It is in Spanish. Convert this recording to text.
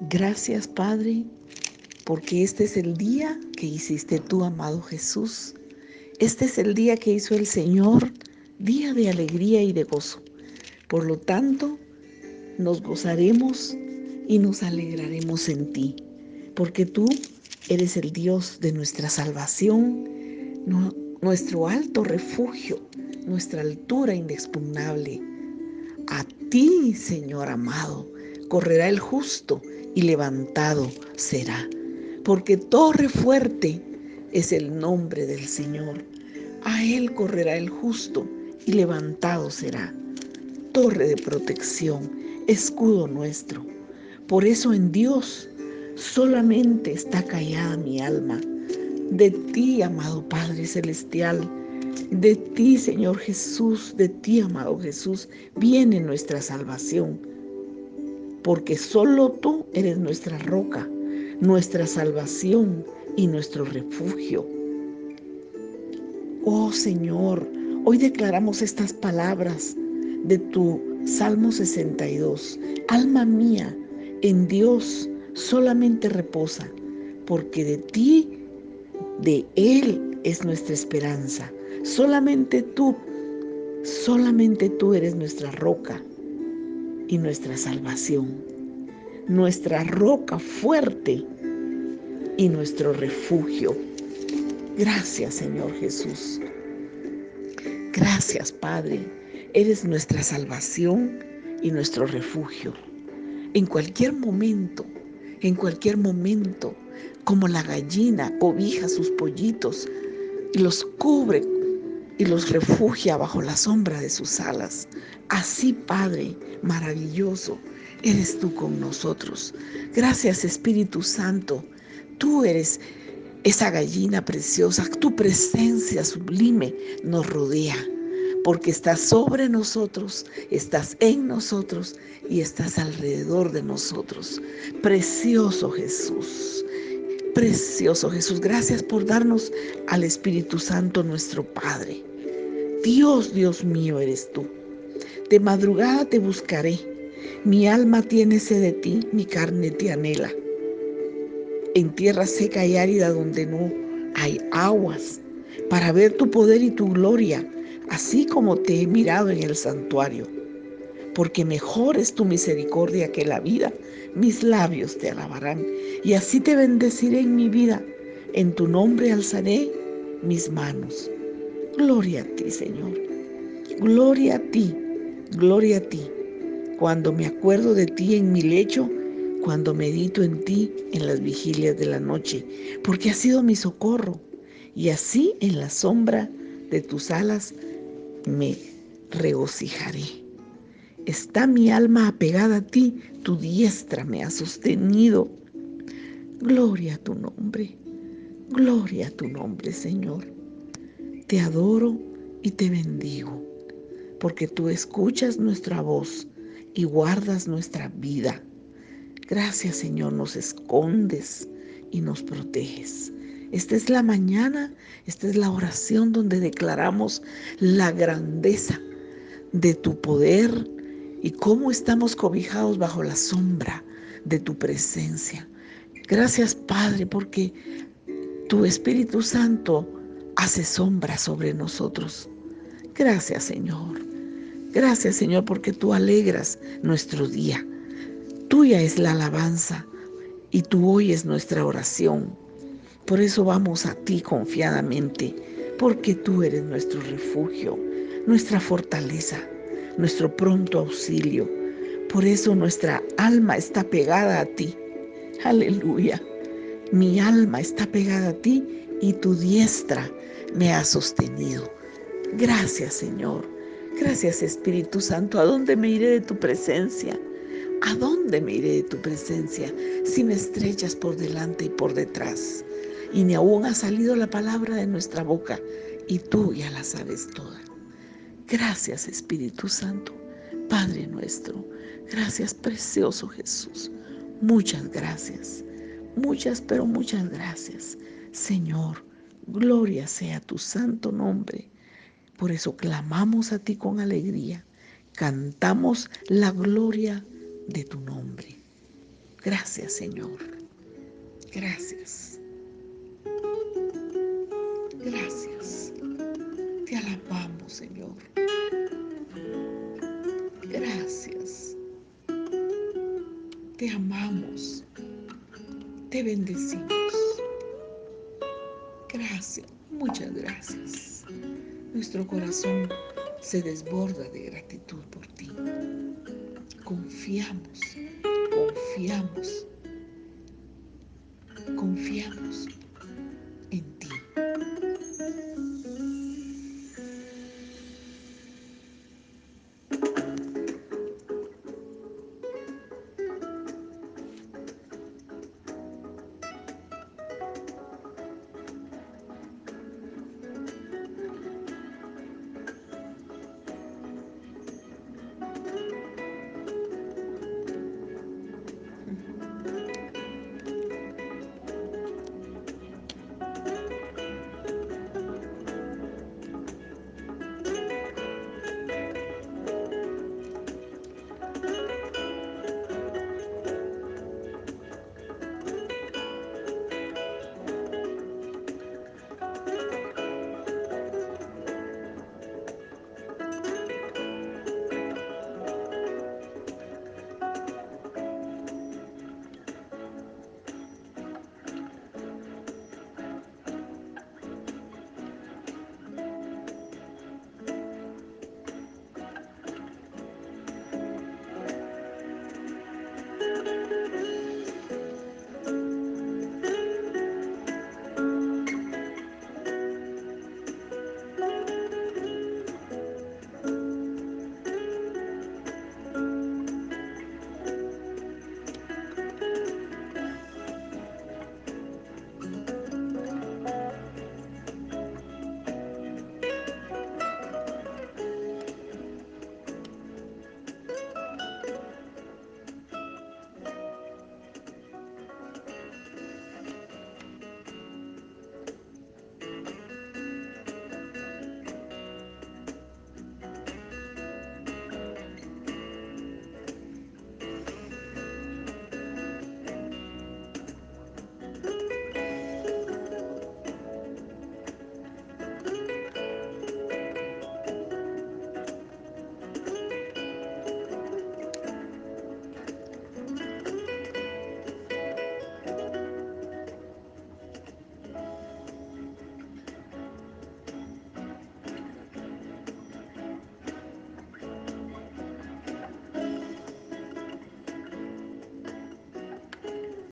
Gracias Padre, porque este es el día que hiciste tú, amado Jesús. Este es el día que hizo el Señor, día de alegría y de gozo. Por lo tanto, nos gozaremos y nos alegraremos en ti, porque tú eres el Dios de nuestra salvación, nuestro alto refugio, nuestra altura inexpugnable. A ti, Señor amado, correrá el justo y levantado será, porque torre fuerte es el nombre del Señor. A él correrá el justo y levantado será. Torre de protección, escudo nuestro. Por eso en Dios solamente está callada mi alma. De ti, amado Padre Celestial, de ti, Señor Jesús, de ti, amado Jesús, viene nuestra salvación porque solo tú eres nuestra roca, nuestra salvación y nuestro refugio. Oh Señor, hoy declaramos estas palabras de tu Salmo 62. Alma mía, en Dios solamente reposa, porque de ti, de Él es nuestra esperanza. Solamente tú, solamente tú eres nuestra roca nuestra salvación, nuestra roca fuerte y nuestro refugio. Gracias Señor Jesús. Gracias Padre. Eres nuestra salvación y nuestro refugio. En cualquier momento, en cualquier momento, como la gallina cobija sus pollitos y los cubre y los refugia bajo la sombra de sus alas. Así, Padre maravilloso, eres tú con nosotros. Gracias, Espíritu Santo. Tú eres esa gallina preciosa. Tu presencia sublime nos rodea, porque estás sobre nosotros, estás en nosotros y estás alrededor de nosotros. Precioso Jesús. Precioso Jesús, gracias por darnos al Espíritu Santo nuestro Padre. Dios, Dios mío eres tú. De madrugada te buscaré. Mi alma tiene sed de ti, mi carne te anhela. En tierra seca y árida donde no hay aguas, para ver tu poder y tu gloria, así como te he mirado en el santuario. Porque mejor es tu misericordia que la vida, mis labios te alabarán, y así te bendeciré en mi vida. En tu nombre alzaré mis manos. Gloria a ti, Señor. Gloria a ti. Gloria a ti. Cuando me acuerdo de ti en mi lecho, cuando medito en ti en las vigilias de la noche, porque has sido mi socorro, y así en la sombra de tus alas me regocijaré. Está mi alma apegada a ti, tu diestra me ha sostenido. Gloria a tu nombre, gloria a tu nombre, Señor. Te adoro y te bendigo porque tú escuchas nuestra voz y guardas nuestra vida. Gracias Señor, nos escondes y nos proteges. Esta es la mañana, esta es la oración donde declaramos la grandeza de tu poder y cómo estamos cobijados bajo la sombra de tu presencia. Gracias Padre, porque tu Espíritu Santo hace sombra sobre nosotros. Gracias Señor. Gracias Señor porque tú alegras nuestro día. Tuya es la alabanza y tú oyes nuestra oración. Por eso vamos a ti confiadamente, porque tú eres nuestro refugio, nuestra fortaleza, nuestro pronto auxilio. Por eso nuestra alma está pegada a ti. Aleluya. Mi alma está pegada a ti y tu diestra me ha sostenido. Gracias Señor Gracias Espíritu Santo. ¿A dónde me iré de tu presencia? ¿A dónde me iré de tu presencia si me estrechas por delante y por detrás? Y ni aún ha salido la palabra de nuestra boca y tú ya la sabes toda. Gracias Espíritu Santo, Padre nuestro. Gracias precioso Jesús. Muchas gracias. Muchas, pero muchas gracias. Señor, gloria sea tu santo nombre. Por eso clamamos a ti con alegría, cantamos la gloria de tu nombre. Gracias, Señor. Gracias. Gracias. Te alabamos, Señor. Gracias. Te amamos. Te bendecimos. Gracias. Muchas gracias. Nuestro corazón se desborda de gratitud por ti. Confiamos, confiamos